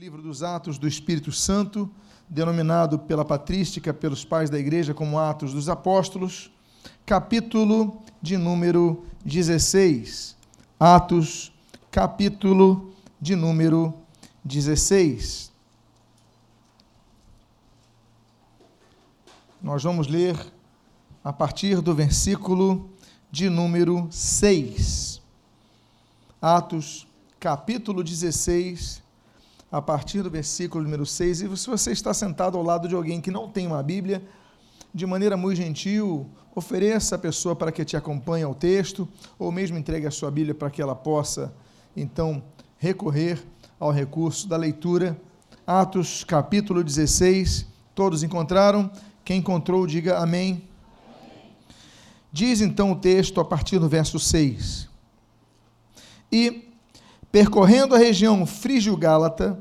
livro dos Atos do Espírito Santo, denominado pela patrística, pelos pais da igreja como Atos dos Apóstolos, capítulo de número 16. Atos, capítulo de número 16. Nós vamos ler a partir do versículo de número 6. Atos, capítulo 16 a partir do versículo número 6. E se você está sentado ao lado de alguém que não tem uma Bíblia, de maneira muito gentil, ofereça a pessoa para que te acompanhe ao texto, ou mesmo entregue a sua Bíblia para que ela possa, então, recorrer ao recurso da leitura. Atos, capítulo 16. Todos encontraram? Quem encontrou, diga amém. Diz então o texto a partir do verso 6. E percorrendo a região frígio-gálata,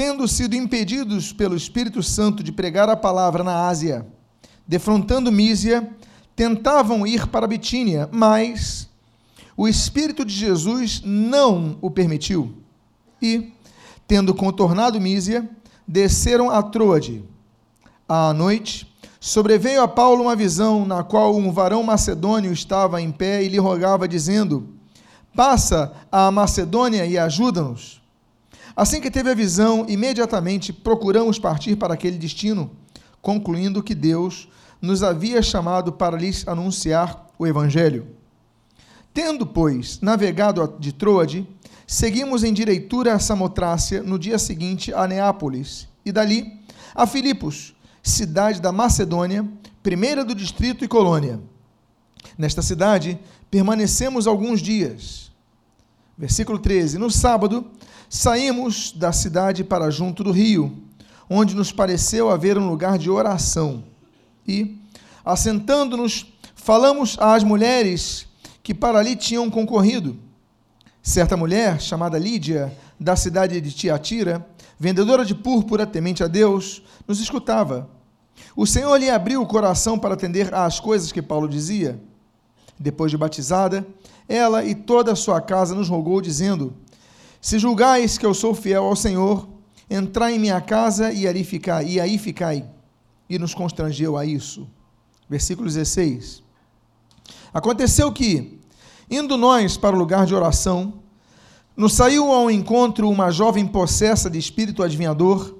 tendo sido impedidos pelo Espírito Santo de pregar a palavra na Ásia, defrontando Mísia, tentavam ir para Bitínia, mas o Espírito de Jesus não o permitiu. E, tendo contornado Mísia, desceram a Troade. À noite, sobreveio a Paulo uma visão na qual um varão macedônio estava em pé e lhe rogava, dizendo: Passa a Macedônia e ajuda-nos. Assim que teve a visão, imediatamente procuramos partir para aquele destino, concluindo que Deus nos havia chamado para lhes anunciar o Evangelho. Tendo, pois, navegado de Troade, seguimos em direitura a Samotrácia no dia seguinte a Neápolis, e dali a Filipos, cidade da Macedônia, primeira do distrito e colônia. Nesta cidade permanecemos alguns dias. Versículo 13: No sábado, saímos da cidade para junto do rio, onde nos pareceu haver um lugar de oração. E, assentando-nos, falamos às mulheres que para ali tinham concorrido. Certa mulher, chamada Lídia, da cidade de Tiatira, vendedora de púrpura, temente a Deus, nos escutava. O Senhor lhe abriu o coração para atender às coisas que Paulo dizia. Depois de batizada, ela e toda a sua casa nos rogou, dizendo: Se julgais que eu sou fiel ao Senhor, entrai em minha casa e ali ficai, e aí ficai. E nos constrangeu a isso. Versículo 16. Aconteceu que, indo nós para o lugar de oração, nos saiu ao encontro uma jovem possessa de espírito adivinhador,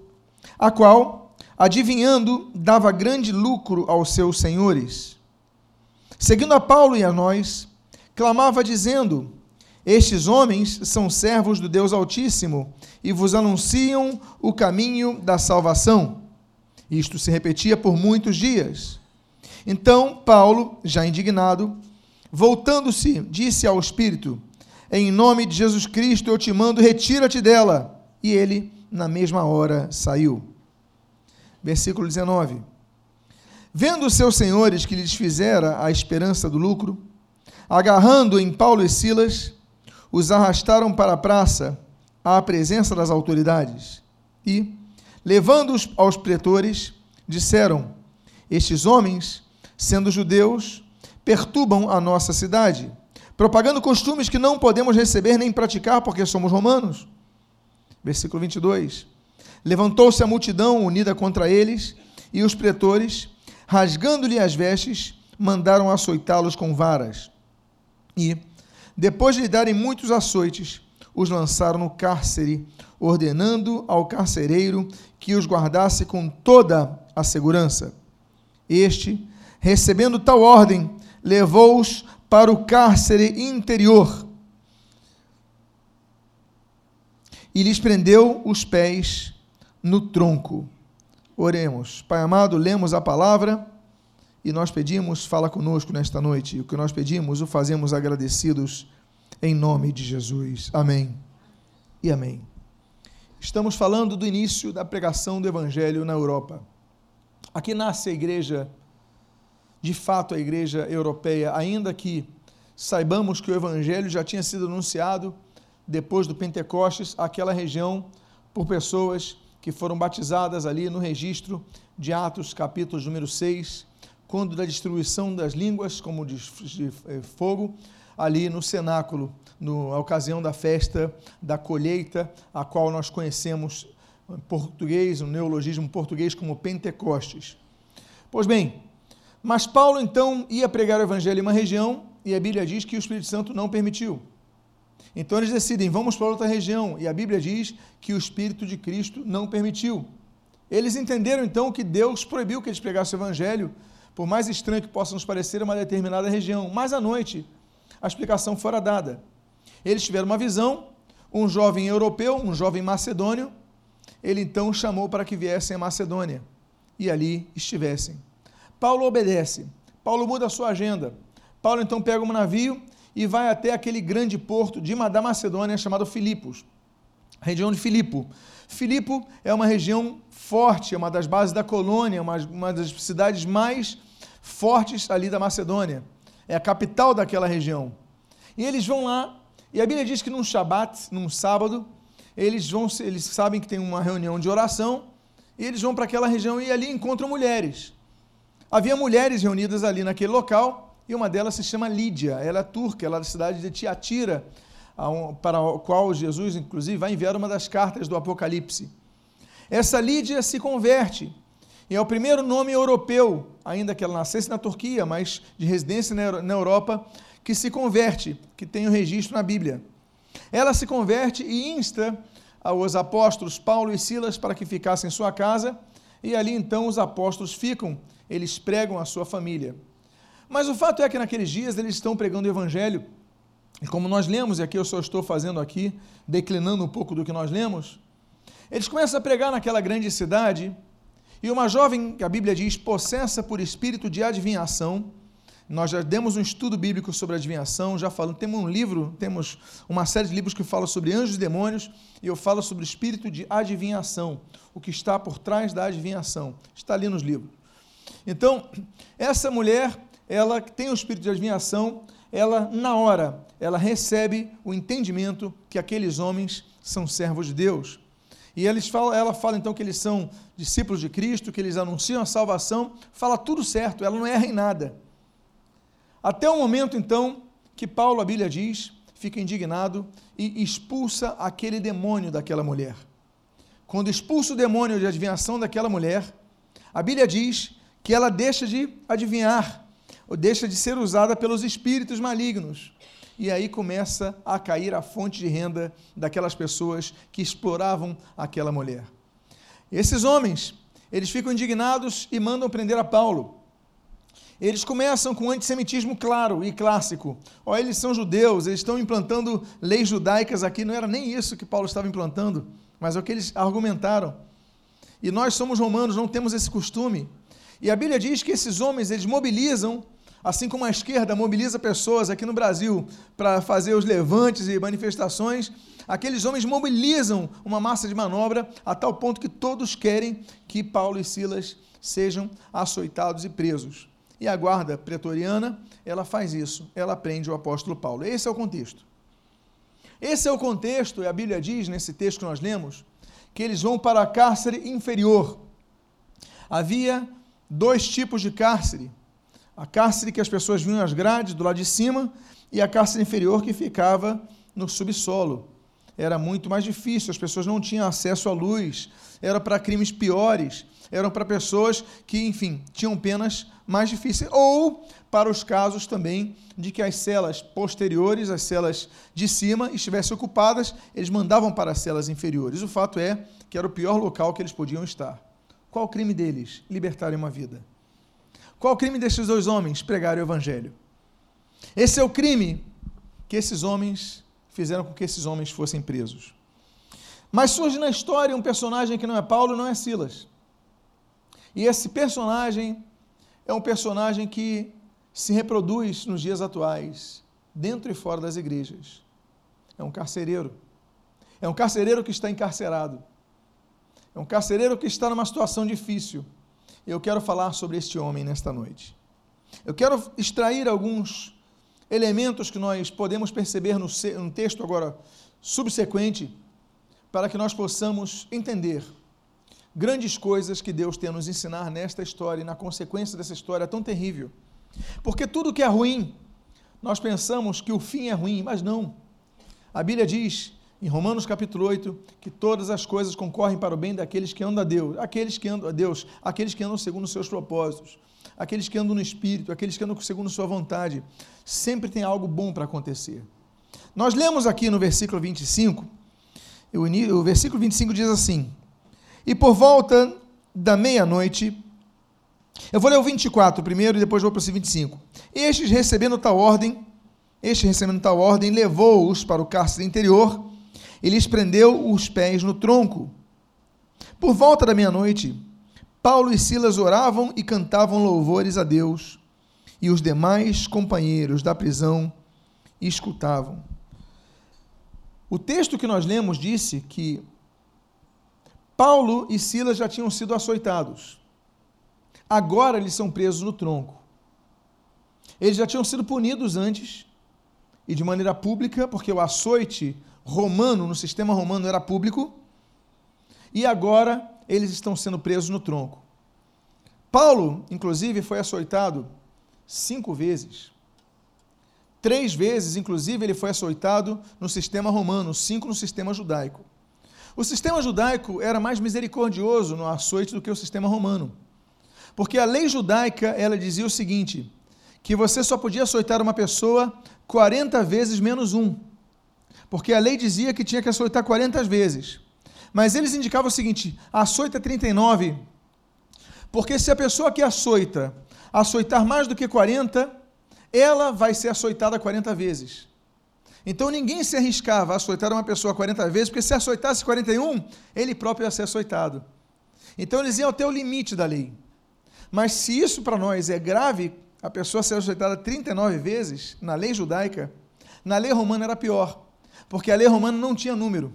a qual, adivinhando, dava grande lucro aos seus senhores Seguindo a Paulo e a nós, clamava dizendo: Estes homens são servos do Deus Altíssimo e vos anunciam o caminho da salvação. Isto se repetia por muitos dias. Então Paulo, já indignado, voltando-se, disse ao Espírito: Em nome de Jesus Cristo eu te mando, retira-te dela. E ele, na mesma hora, saiu. Versículo 19. Vendo seus senhores que lhes fizera a esperança do lucro, agarrando em Paulo e Silas, os arrastaram para a praça, à presença das autoridades, e, levando-os aos pretores, disseram: Estes homens, sendo judeus, perturbam a nossa cidade, propagando costumes que não podemos receber nem praticar porque somos romanos. Versículo 22. Levantou-se a multidão unida contra eles, e os pretores, rasgando-lhe as vestes, mandaram açoitá-los com varas. E, depois de lhe darem muitos açoites, os lançaram no cárcere, ordenando ao carcereiro que os guardasse com toda a segurança. Este, recebendo tal ordem, levou-os para o cárcere interior e lhes prendeu os pés no tronco. Oremos. Pai amado, lemos a palavra e nós pedimos, fala conosco nesta noite. O que nós pedimos, o fazemos agradecidos em nome de Jesus. Amém e amém. Estamos falando do início da pregação do Evangelho na Europa. Aqui nasce a igreja, de fato a igreja europeia, ainda que saibamos que o Evangelho já tinha sido anunciado depois do Pentecostes, aquela região, por pessoas que foram batizadas ali no registro de Atos, capítulo número 6, quando da destruição das línguas como de, eh, fogo, ali no cenáculo, na ocasião da festa da colheita, a qual nós conhecemos em português, no neologismo português, como Pentecostes. Pois bem, mas Paulo então ia pregar o evangelho em uma região e a Bíblia diz que o Espírito Santo não permitiu. Então eles decidem, vamos para outra região, e a Bíblia diz que o Espírito de Cristo não permitiu. Eles entenderam então que Deus proibiu que eles pregassem o Evangelho, por mais estranho que possa nos parecer, uma determinada região. Mas à noite, a explicação fora dada. Eles tiveram uma visão, um jovem europeu, um jovem macedônio, ele então chamou para que viessem a Macedônia e ali estivessem. Paulo obedece, Paulo muda a sua agenda. Paulo então pega um navio e vai até aquele grande porto de, da Macedônia chamado Filipos, região de Filipo. Filipo é uma região forte, é uma das bases da colônia, uma, uma das cidades mais fortes ali da Macedônia. É a capital daquela região. E eles vão lá, e a Bíblia diz que num Shabat, num sábado, eles vão, eles sabem que tem uma reunião de oração, e eles vão para aquela região e ali encontram mulheres. Havia mulheres reunidas ali naquele local, e uma delas se chama Lídia, ela é turca, ela é da cidade de Tiatira, para a qual Jesus, inclusive, vai enviar uma das cartas do Apocalipse. Essa Lídia se converte, e é o primeiro nome europeu, ainda que ela nascesse na Turquia, mas de residência na Europa, que se converte, que tem o registro na Bíblia. Ela se converte e insta os apóstolos Paulo e Silas para que ficassem em sua casa, e ali então os apóstolos ficam, eles pregam a sua família. Mas o fato é que naqueles dias eles estão pregando o evangelho, e como nós lemos, e aqui eu só estou fazendo aqui, declinando um pouco do que nós lemos, eles começam a pregar naquela grande cidade, e uma jovem, que a Bíblia diz, possessa por espírito de adivinhação, nós já demos um estudo bíblico sobre adivinhação, já falamos, temos um livro, temos uma série de livros que falam sobre anjos e demônios, e eu falo sobre o espírito de adivinhação, o que está por trás da adivinhação. Está ali nos livros. Então, essa mulher, ela tem o espírito de adivinhação, ela, na hora, ela recebe o entendimento que aqueles homens são servos de Deus. E eles falam, ela fala então que eles são discípulos de Cristo, que eles anunciam a salvação, fala tudo certo, ela não erra em nada. Até o momento, então, que Paulo, a Bíblia diz, fica indignado e expulsa aquele demônio daquela mulher. Quando expulsa o demônio de adivinhação daquela mulher, a Bíblia diz que ela deixa de adivinhar, ou deixa de ser usada pelos espíritos malignos. E aí começa a cair a fonte de renda daquelas pessoas que exploravam aquela mulher. Esses homens, eles ficam indignados e mandam prender a Paulo. Eles começam com um antissemitismo claro e clássico. Ó, eles são judeus, eles estão implantando leis judaicas aqui. Não era nem isso que Paulo estava implantando, mas é o que eles argumentaram. E nós somos romanos, não temos esse costume. E a Bíblia diz que esses homens, eles mobilizam Assim como a esquerda mobiliza pessoas aqui no Brasil para fazer os levantes e manifestações, aqueles homens mobilizam uma massa de manobra a tal ponto que todos querem que Paulo e Silas sejam açoitados e presos. E a guarda pretoriana, ela faz isso, ela prende o apóstolo Paulo. Esse é o contexto. Esse é o contexto, e a Bíblia diz nesse texto que nós lemos, que eles vão para a cárcere inferior. Havia dois tipos de cárcere a cárcere que as pessoas vinham às grades do lado de cima e a cárcere inferior que ficava no subsolo. Era muito mais difícil, as pessoas não tinham acesso à luz, era para crimes piores, eram para pessoas que, enfim, tinham penas mais difíceis, ou para os casos também de que as celas posteriores, as celas de cima, estivessem ocupadas, eles mandavam para as celas inferiores. O fato é que era o pior local que eles podiam estar. Qual o crime deles? Libertarem uma vida. Qual o crime desses dois homens? Pregar o evangelho. Esse é o crime que esses homens fizeram com que esses homens fossem presos. Mas surge na história um personagem que não é Paulo, não é Silas. E esse personagem é um personagem que se reproduz nos dias atuais, dentro e fora das igrejas. É um carcereiro. É um carcereiro que está encarcerado. É um carcereiro que está numa situação difícil eu quero falar sobre este homem nesta noite. Eu quero extrair alguns elementos que nós podemos perceber no, no texto agora subsequente, para que nós possamos entender grandes coisas que Deus tem a nos ensinar nesta história e na consequência dessa história tão terrível. Porque tudo que é ruim, nós pensamos que o fim é ruim, mas não. A Bíblia diz, em Romanos capítulo 8, que todas as coisas concorrem para o bem daqueles que andam a Deus, aqueles que andam a Deus, aqueles que andam segundo os seus propósitos, aqueles que andam no Espírito, aqueles que andam segundo sua vontade. Sempre tem algo bom para acontecer. Nós lemos aqui no versículo 25, o versículo 25 diz assim: E por volta da meia-noite, eu vou ler o 24 primeiro e depois vou para o 25. Estes recebendo tal ordem, este recebendo tal ordem, levou-os para o cárcere interior e lhes prendeu os pés no tronco. Por volta da meia-noite, Paulo e Silas oravam e cantavam louvores a Deus, e os demais companheiros da prisão escutavam. O texto que nós lemos disse que Paulo e Silas já tinham sido açoitados. Agora eles são presos no tronco. Eles já tinham sido punidos antes, e de maneira pública, porque o açoite romano, no sistema romano, era público, e agora eles estão sendo presos no tronco. Paulo, inclusive, foi açoitado cinco vezes. Três vezes, inclusive, ele foi açoitado no sistema romano, cinco no sistema judaico. O sistema judaico era mais misericordioso no açoite do que o sistema romano. Porque a lei judaica, ela dizia o seguinte, que você só podia açoitar uma pessoa 40 vezes menos um. Porque a lei dizia que tinha que açoitar 40 vezes. Mas eles indicavam o seguinte: açoita 39. Porque se a pessoa que açoita açoitar mais do que 40, ela vai ser açoitada 40 vezes. Então ninguém se arriscava a açoitar uma pessoa 40 vezes, porque se açoitasse 41, ele próprio ia ser açoitado. Então eles iam até o limite da lei. Mas se isso para nós é grave, a pessoa ser açoitada 39 vezes, na lei judaica, na lei romana era pior, porque a lei romana não tinha número.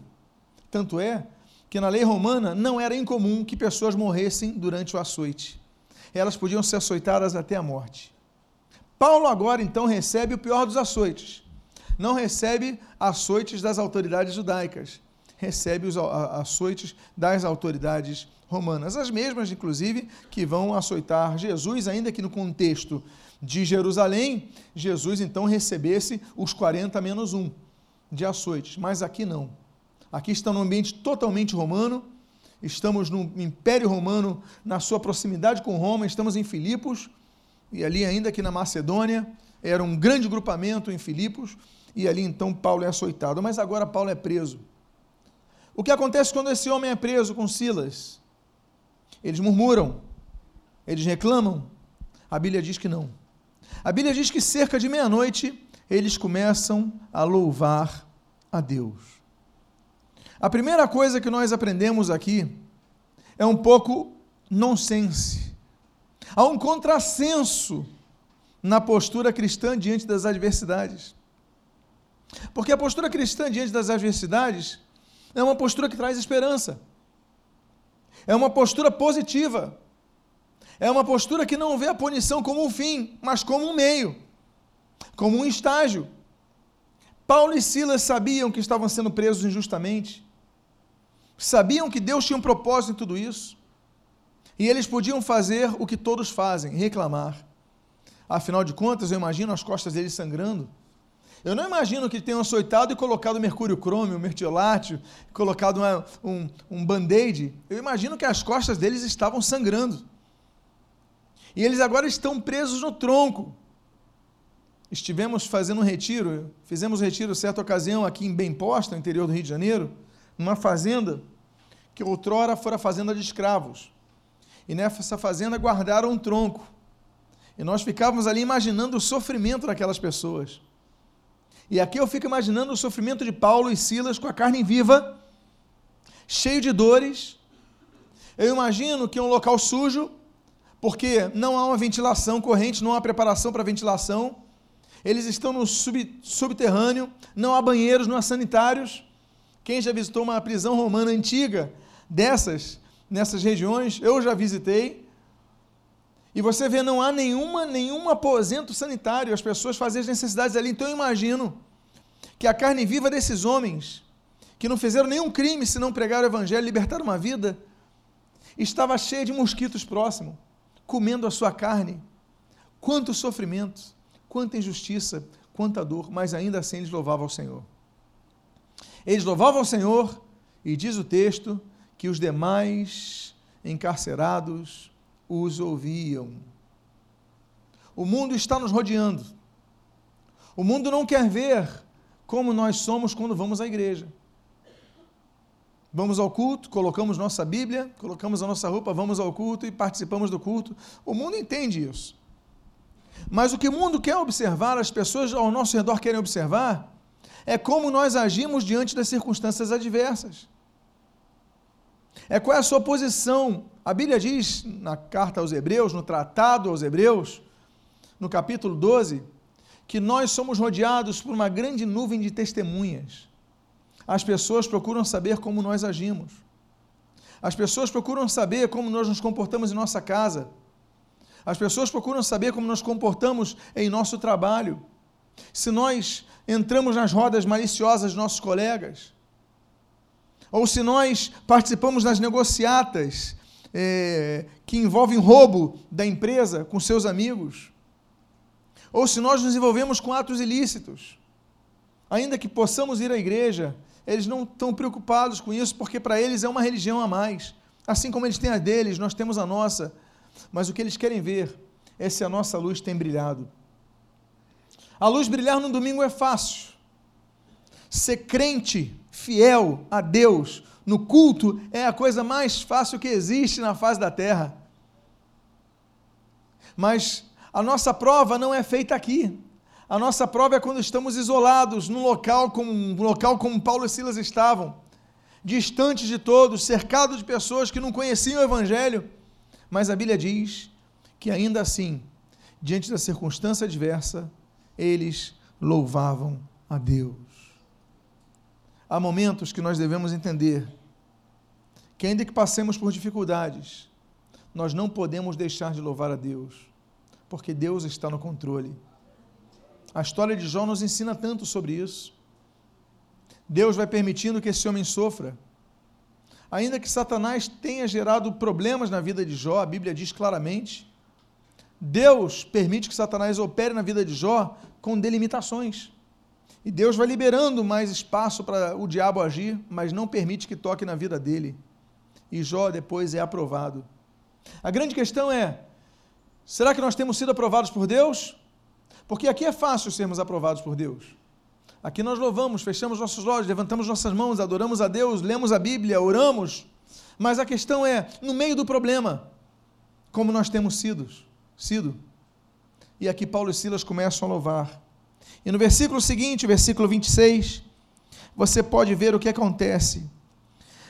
Tanto é que na lei romana não era incomum que pessoas morressem durante o açoite. Elas podiam ser açoitadas até a morte. Paulo agora então recebe o pior dos açoites. Não recebe açoites das autoridades judaicas, recebe os açoites das autoridades romanas, as mesmas, inclusive, que vão açoitar Jesus, ainda que no contexto de Jerusalém, Jesus então recebesse os 40 menos 1 de açoites, mas aqui não. Aqui está num ambiente totalmente romano, estamos no Império Romano, na sua proximidade com Roma, estamos em Filipos, e ali ainda aqui na Macedônia, era um grande grupamento em Filipos, e ali então Paulo é açoitado, mas agora Paulo é preso. O que acontece quando esse homem é preso com Silas? Eles murmuram, eles reclamam. A Bíblia diz que não. A Bíblia diz que cerca de meia-noite eles começam a louvar a Deus. A primeira coisa que nós aprendemos aqui é um pouco nonsense. Há um contrassenso na postura cristã diante das adversidades. Porque a postura cristã diante das adversidades é uma postura que traz esperança. É uma postura positiva. É uma postura que não vê a punição como um fim, mas como um meio, como um estágio. Paulo e Silas sabiam que estavam sendo presos injustamente, sabiam que Deus tinha um propósito em tudo isso, e eles podiam fazer o que todos fazem, reclamar. Afinal de contas, eu imagino as costas deles sangrando eu não imagino que tenham açoitado e colocado mercúrio crômio, mertiolátio, colocado uma, um, um band-aid. Eu imagino que as costas deles estavam sangrando. E eles agora estão presos no tronco. Estivemos fazendo um retiro, fizemos um retiro certa ocasião aqui em Bemposta, no interior do Rio de Janeiro, numa fazenda que outrora fora fazenda de escravos. E nessa fazenda guardaram um tronco. E nós ficávamos ali imaginando o sofrimento daquelas pessoas. E aqui eu fico imaginando o sofrimento de Paulo e Silas com a carne viva, cheio de dores. Eu imagino que é um local sujo, porque não há uma ventilação corrente, não há preparação para ventilação. Eles estão no sub, subterrâneo, não há banheiros, não há sanitários. Quem já visitou uma prisão romana antiga dessas, nessas regiões, eu já visitei. E você vê, não há nenhuma, nenhum aposento sanitário, as pessoas fazem as necessidades ali. Então eu imagino que a carne viva desses homens, que não fizeram nenhum crime se não pregar o evangelho e libertar uma vida, estava cheia de mosquitos próximo, comendo a sua carne. Quanto sofrimento, quanta injustiça, quanta dor, mas ainda assim eles louvavam ao Senhor. Eles louvavam ao Senhor e diz o texto que os demais encarcerados os ouviam. O mundo está nos rodeando. O mundo não quer ver como nós somos quando vamos à igreja. Vamos ao culto, colocamos nossa Bíblia, colocamos a nossa roupa, vamos ao culto e participamos do culto. O mundo entende isso. Mas o que o mundo quer observar, as pessoas ao nosso redor querem observar, é como nós agimos diante das circunstâncias adversas. É qual é a sua posição. A Bíblia diz na carta aos Hebreus, no tratado aos Hebreus, no capítulo 12, que nós somos rodeados por uma grande nuvem de testemunhas. As pessoas procuram saber como nós agimos. As pessoas procuram saber como nós nos comportamos em nossa casa. As pessoas procuram saber como nos comportamos em nosso trabalho. Se nós entramos nas rodas maliciosas dos nossos colegas, ou se nós participamos das negociatas é, que envolvem roubo da empresa com seus amigos, ou se nós nos envolvemos com atos ilícitos, ainda que possamos ir à igreja, eles não estão preocupados com isso, porque para eles é uma religião a mais. Assim como eles têm a deles, nós temos a nossa. Mas o que eles querem ver é se a nossa luz tem brilhado. A luz brilhar no domingo é fácil. Ser crente, fiel a Deus, no culto, é a coisa mais fácil que existe na face da terra. Mas a nossa prova não é feita aqui. A nossa prova é quando estamos isolados num local como, um local como Paulo e Silas estavam, distantes de todos, cercados de pessoas que não conheciam o Evangelho. Mas a Bíblia diz que ainda assim, diante da circunstância adversa, eles louvavam a Deus. Há momentos que nós devemos entender que, ainda que passemos por dificuldades, nós não podemos deixar de louvar a Deus, porque Deus está no controle. A história de Jó nos ensina tanto sobre isso. Deus vai permitindo que esse homem sofra. Ainda que Satanás tenha gerado problemas na vida de Jó, a Bíblia diz claramente, Deus permite que Satanás opere na vida de Jó com delimitações. E Deus vai liberando mais espaço para o diabo agir, mas não permite que toque na vida dele. E Jó depois é aprovado. A grande questão é: será que nós temos sido aprovados por Deus? Porque aqui é fácil sermos aprovados por Deus. Aqui nós louvamos, fechamos nossos olhos, levantamos nossas mãos, adoramos a Deus, lemos a Bíblia, oramos. Mas a questão é, no meio do problema, como nós temos sido sido. E aqui Paulo e Silas começam a louvar. E no versículo seguinte, versículo 26, você pode ver o que acontece.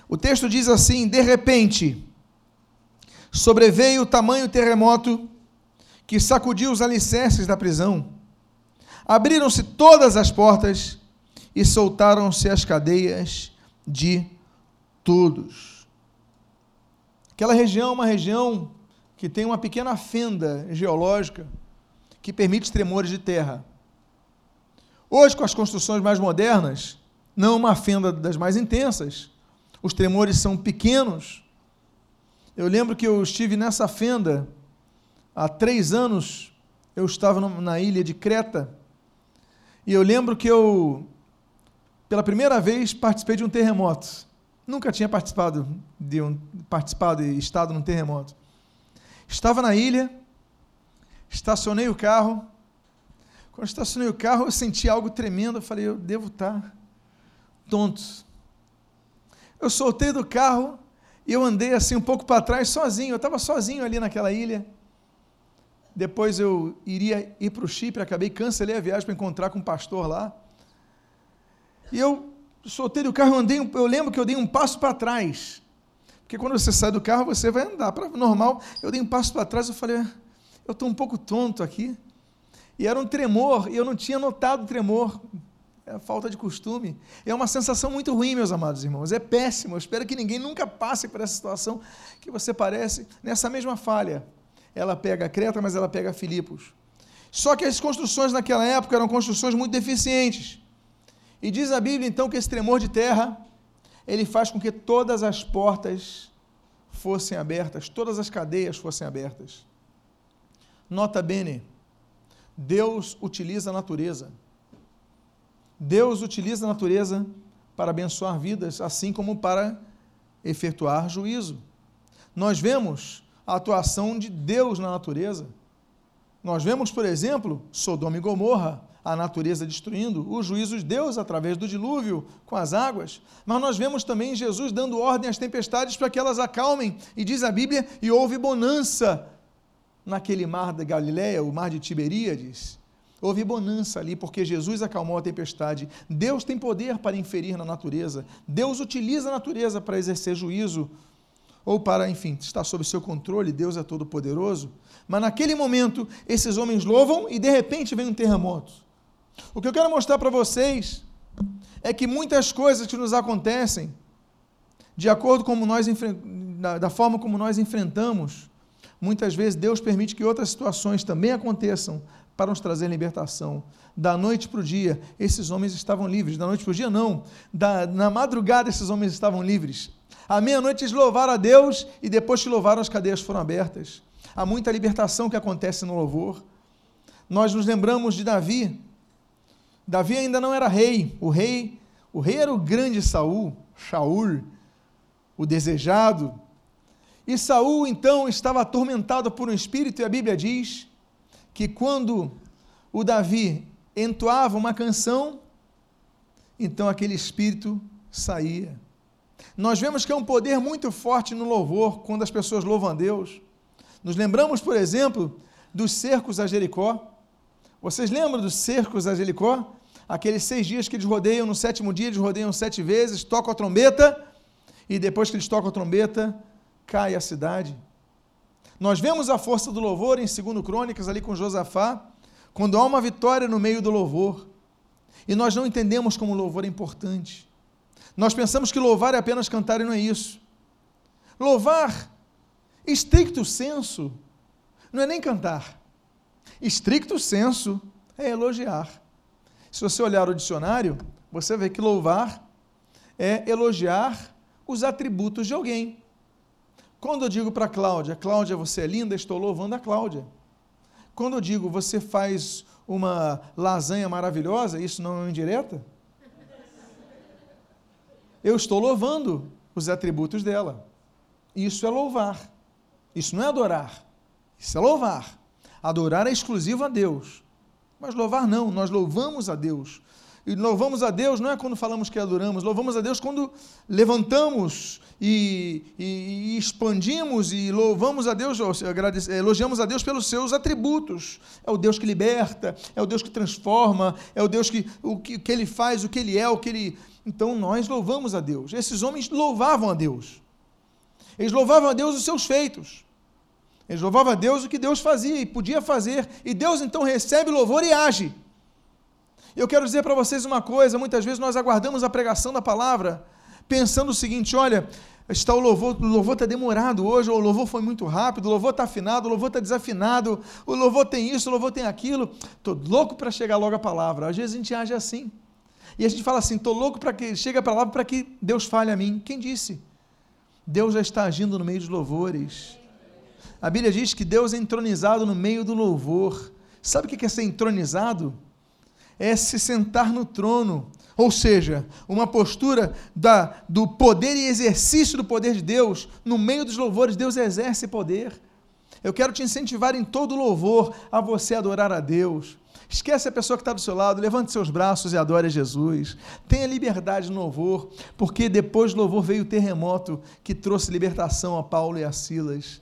O texto diz assim: De repente, sobreveio o tamanho terremoto que sacudiu os alicerces da prisão. Abriram-se todas as portas e soltaram-se as cadeias de todos. Aquela região é uma região que tem uma pequena fenda geológica que permite tremores de terra. Hoje, com as construções mais modernas, não uma fenda das mais intensas, os tremores são pequenos. Eu lembro que eu estive nessa fenda há três anos, eu estava na ilha de Creta, e eu lembro que eu, pela primeira vez, participei de um terremoto. Nunca tinha participado de um participado e estado num terremoto. Estava na ilha, estacionei o carro. Quando estacionei o carro, eu senti algo tremendo. Eu falei, eu devo estar tonto. Eu soltei do carro e eu andei assim um pouco para trás, sozinho. Eu estava sozinho ali naquela ilha. Depois eu iria ir para o Chipre, acabei, cancelei a viagem para encontrar com um pastor lá. E eu soltei do carro, andei, eu lembro que eu dei um passo para trás. Porque quando você sai do carro, você vai andar. Para normal, eu dei um passo para trás, eu falei, eu estou um pouco tonto aqui. E era um tremor, e eu não tinha notado tremor. É falta de costume. É uma sensação muito ruim, meus amados irmãos. É péssimo. Eu espero que ninguém nunca passe por essa situação que você parece nessa mesma falha. Ela pega Creta, mas ela pega Filipos. Só que as construções naquela época eram construções muito deficientes. E diz a Bíblia, então, que esse tremor de terra ele faz com que todas as portas fossem abertas, todas as cadeias fossem abertas. Nota bene, Deus utiliza a natureza. Deus utiliza a natureza para abençoar vidas, assim como para efetuar juízo. Nós vemos a atuação de Deus na natureza. Nós vemos, por exemplo, Sodoma e Gomorra, a natureza destruindo, o juízo de Deus através do dilúvio com as águas, mas nós vemos também Jesus dando ordem às tempestades para que elas acalmem, e diz a Bíblia, e houve bonança naquele mar da Galiléia, o mar de Tiberíades. Houve bonança ali, porque Jesus acalmou a tempestade. Deus tem poder para inferir na natureza. Deus utiliza a natureza para exercer juízo, ou para, enfim, estar sob seu controle. Deus é todo-poderoso. Mas naquele momento, esses homens louvam e de repente vem um terremoto. O que eu quero mostrar para vocês é que muitas coisas que nos acontecem, de acordo com nós, da forma como nós enfrentamos, muitas vezes Deus permite que outras situações também aconteçam para nos trazer libertação. Da noite para o dia, esses homens estavam livres. Da noite para o dia, não. Da, na madrugada, esses homens estavam livres. À meia-noite, eles louvaram a Deus e depois que louvaram, as cadeias foram abertas. Há muita libertação que acontece no louvor. Nós nos lembramos de Davi, Davi ainda não era rei. O rei, o rei era o grande Saul, Shaul, o desejado. E Saul então estava atormentado por um espírito e a Bíblia diz que quando o Davi entoava uma canção, então aquele espírito saía. Nós vemos que é um poder muito forte no louvor quando as pessoas louvam a Deus. Nos lembramos, por exemplo, dos cercos a Jericó. Vocês lembram dos cercos a Jericó? Aqueles seis dias que eles rodeiam, no sétimo dia eles rodeiam sete vezes, tocam a trombeta, e depois que eles tocam a trombeta, cai a cidade. Nós vemos a força do louvor em 2 Crônicas, ali com Josafá, quando há uma vitória no meio do louvor. E nós não entendemos como o louvor é importante. Nós pensamos que louvar é apenas cantar e não é isso. Louvar, estricto senso, não é nem cantar. Estricto senso é elogiar. Se você olhar o dicionário, você vê que louvar é elogiar os atributos de alguém. Quando eu digo para Cláudia, Cláudia, você é linda, estou louvando a Cláudia. Quando eu digo, você faz uma lasanha maravilhosa, isso não é uma indireta? Eu estou louvando os atributos dela. Isso é louvar. Isso não é adorar. Isso é louvar. Adorar é exclusivo a Deus. Mas louvar não, nós louvamos a Deus. E louvamos a Deus não é quando falamos que adoramos, louvamos a Deus quando levantamos e, e, e expandimos e louvamos a Deus, elogiamos a Deus pelos seus atributos. É o Deus que liberta, é o Deus que transforma, é o Deus que o que, que ele faz, o que ele é, o que ele. Então nós louvamos a Deus. Esses homens louvavam a Deus. Eles louvavam a Deus os seus feitos. Eles louvavam a Deus o que Deus fazia e podia fazer, e Deus então recebe louvor e age. Eu quero dizer para vocês uma coisa: muitas vezes nós aguardamos a pregação da palavra, pensando o seguinte: olha, está o louvor, o louvor está demorado hoje, o louvor foi muito rápido, o louvor está afinado, o louvor está desafinado, o louvor tem isso, o louvor tem aquilo. Estou louco para chegar logo a palavra. Às vezes a gente age assim. E a gente fala assim: estou louco para que chegue a palavra para que Deus fale a mim. Quem disse? Deus já está agindo no meio dos louvores. A Bíblia diz que Deus é entronizado no meio do louvor. Sabe o que é ser entronizado? É se sentar no trono, ou seja, uma postura da, do poder e exercício do poder de Deus. No meio dos louvores, Deus exerce poder. Eu quero te incentivar em todo louvor a você adorar a Deus. Esquece a pessoa que está do seu lado, levante seus braços e adore Jesus. Tenha liberdade no louvor, porque depois do louvor veio o terremoto que trouxe libertação a Paulo e a Silas.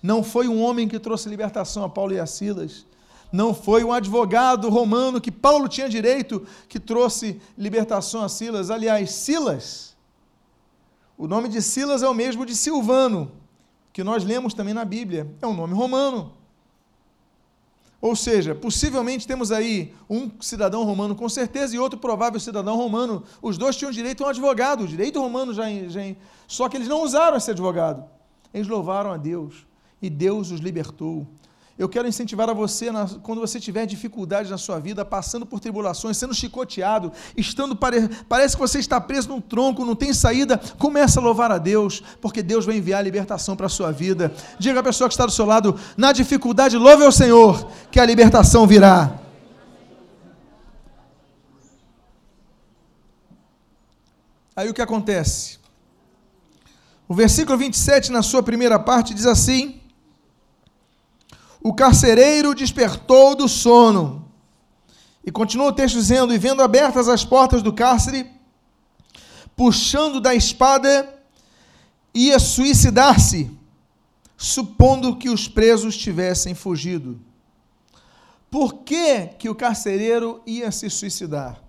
Não foi um homem que trouxe libertação a Paulo e a Silas. Não foi um advogado romano que Paulo tinha direito que trouxe libertação a Silas. Aliás, Silas, o nome de Silas é o mesmo de Silvano, que nós lemos também na Bíblia. É um nome romano. Ou seja, possivelmente temos aí um cidadão romano com certeza e outro provável cidadão romano. Os dois tinham direito a um advogado, o direito romano já, já só que eles não usaram esse advogado. Eles louvaram a Deus e Deus os libertou. Eu quero incentivar a você, quando você tiver dificuldades na sua vida, passando por tribulações, sendo chicoteado, estando pare, parece que você está preso num tronco, não tem saída, comece a louvar a Deus, porque Deus vai enviar a libertação para a sua vida. Diga à pessoa que está do seu lado, na dificuldade, louve ao Senhor, que a libertação virá. Aí o que acontece? O versículo 27, na sua primeira parte, diz assim: O carcereiro despertou do sono. E continua o texto dizendo: E vendo abertas as portas do cárcere, puxando da espada, ia suicidar-se, supondo que os presos tivessem fugido. Por que, que o carcereiro ia se suicidar?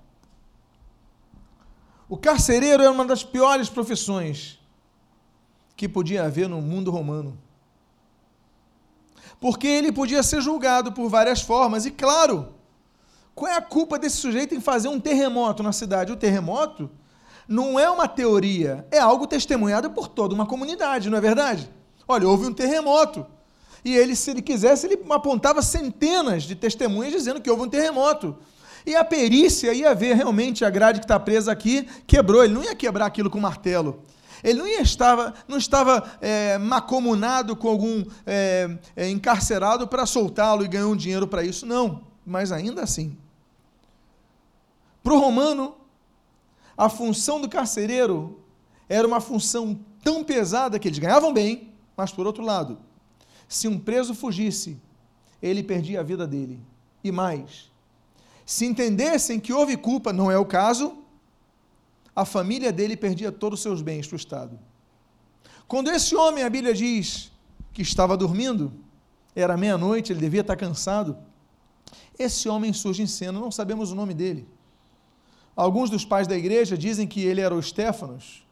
O carcereiro era uma das piores profissões que podia haver no mundo romano. Porque ele podia ser julgado por várias formas, e claro, qual é a culpa desse sujeito em fazer um terremoto na cidade? O terremoto não é uma teoria, é algo testemunhado por toda uma comunidade, não é verdade? Olha, houve um terremoto. E ele, se ele quisesse, ele apontava centenas de testemunhas dizendo que houve um terremoto. E a perícia ia ver realmente a grade que está presa aqui, quebrou. Ele não ia quebrar aquilo com martelo. Ele não, estava, não estava é, macomunado com algum é, é, encarcerado para soltá-lo e ganhar um dinheiro para isso. Não. Mas ainda assim. Para o romano, a função do carcereiro era uma função tão pesada que eles ganhavam bem, mas por outro lado, se um preso fugisse, ele perdia a vida dele. E mais, se entendessem que houve culpa, não é o caso, a família dele perdia todos os seus bens o Estado. Quando esse homem, a Bíblia diz que estava dormindo, era meia-noite, ele devia estar cansado, esse homem surge em cena, não sabemos o nome dele. Alguns dos pais da igreja dizem que ele era o Estéfanos,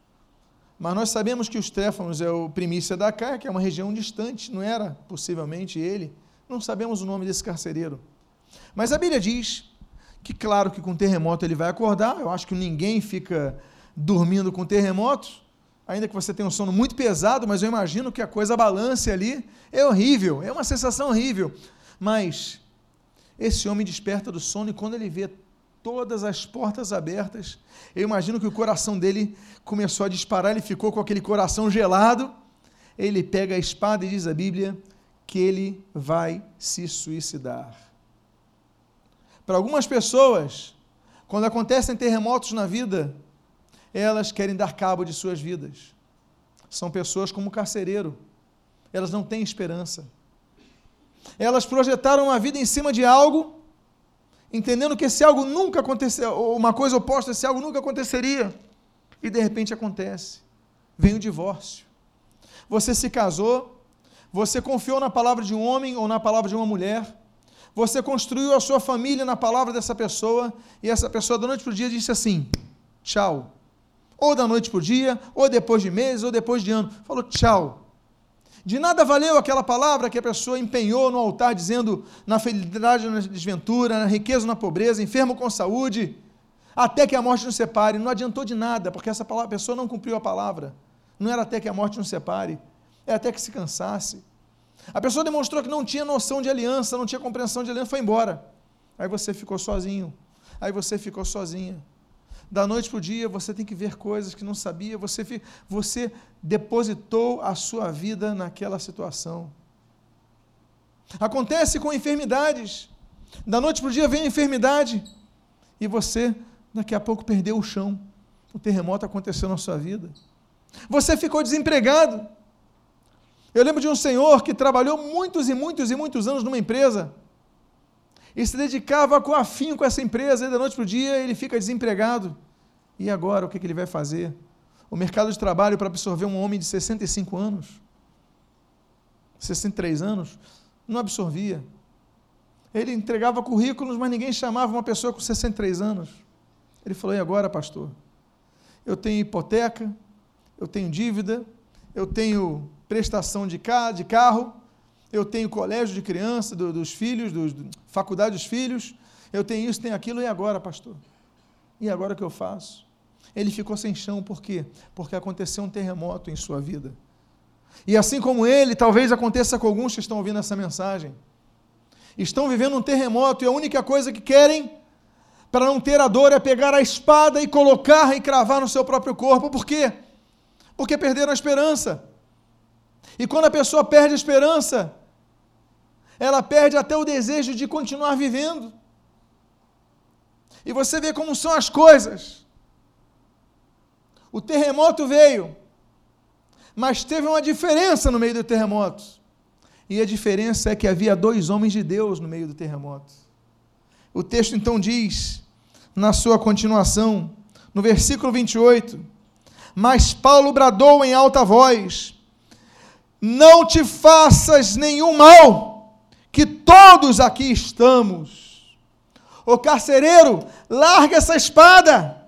mas nós sabemos que o Estéfanos é o primícia da Caia, que é uma região distante, não era possivelmente ele. Não sabemos o nome desse carcereiro. Mas a Bíblia diz que, claro, que com terremoto ele vai acordar. Eu acho que ninguém fica dormindo com terremoto, ainda que você tenha um sono muito pesado, mas eu imagino que a coisa balance ali. É horrível, é uma sensação horrível. Mas esse homem desperta do sono e quando ele vê todas as portas abertas. Eu imagino que o coração dele começou a disparar, ele ficou com aquele coração gelado. Ele pega a espada e diz a Bíblia que ele vai se suicidar. Para algumas pessoas, quando acontecem terremotos na vida, elas querem dar cabo de suas vidas. São pessoas como carcereiro. Elas não têm esperança. Elas projetaram uma vida em cima de algo entendendo que esse algo nunca aconteceu, uma coisa oposta, esse algo nunca aconteceria. E de repente acontece. Vem o divórcio. Você se casou, você confiou na palavra de um homem ou na palavra de uma mulher, você construiu a sua família na palavra dessa pessoa, e essa pessoa da noite para o dia disse assim: tchau. Ou da noite para o dia, ou depois de meses, ou depois de ano. Falou tchau. De nada valeu aquela palavra que a pessoa empenhou no altar, dizendo na fidelidade, na desventura, na riqueza, na pobreza, enfermo com saúde, até que a morte nos separe. Não adiantou de nada, porque essa pessoa não cumpriu a palavra. Não era até que a morte nos separe, é até que se cansasse. A pessoa demonstrou que não tinha noção de aliança, não tinha compreensão de aliança, foi embora. Aí você ficou sozinho. Aí você ficou sozinha da noite para o dia, você tem que ver coisas que não sabia, você, você depositou a sua vida naquela situação. Acontece com enfermidades. Da noite para o dia vem a enfermidade e você, daqui a pouco, perdeu o chão. O terremoto aconteceu na sua vida. Você ficou desempregado. Eu lembro de um senhor que trabalhou muitos e muitos e muitos anos numa empresa e se dedicava com afinco com essa empresa, e da noite para o dia ele fica desempregado. E agora, o que, que ele vai fazer? O mercado de trabalho para absorver um homem de 65 anos, 63 anos, não absorvia. Ele entregava currículos, mas ninguém chamava uma pessoa com 63 anos. Ele falou: e agora, pastor? Eu tenho hipoteca, eu tenho dívida, eu tenho prestação de carro, eu tenho colégio de criança, do, dos filhos, do, faculdade dos filhos, eu tenho isso, tenho aquilo, e agora, pastor? E agora o que eu faço? Ele ficou sem chão, por quê? Porque aconteceu um terremoto em sua vida. E assim como ele, talvez aconteça com alguns que estão ouvindo essa mensagem. Estão vivendo um terremoto e a única coisa que querem para não ter a dor é pegar a espada e colocar e cravar no seu próprio corpo. Por quê? Porque perderam a esperança. E quando a pessoa perde a esperança, ela perde até o desejo de continuar vivendo. E você vê como são as coisas. O terremoto veio, mas teve uma diferença no meio do terremoto. E a diferença é que havia dois homens de Deus no meio do terremoto. O texto então diz, na sua continuação, no versículo 28, mas Paulo bradou em alta voz: Não te faças nenhum mal, que todos aqui estamos. O carcereiro, larga essa espada,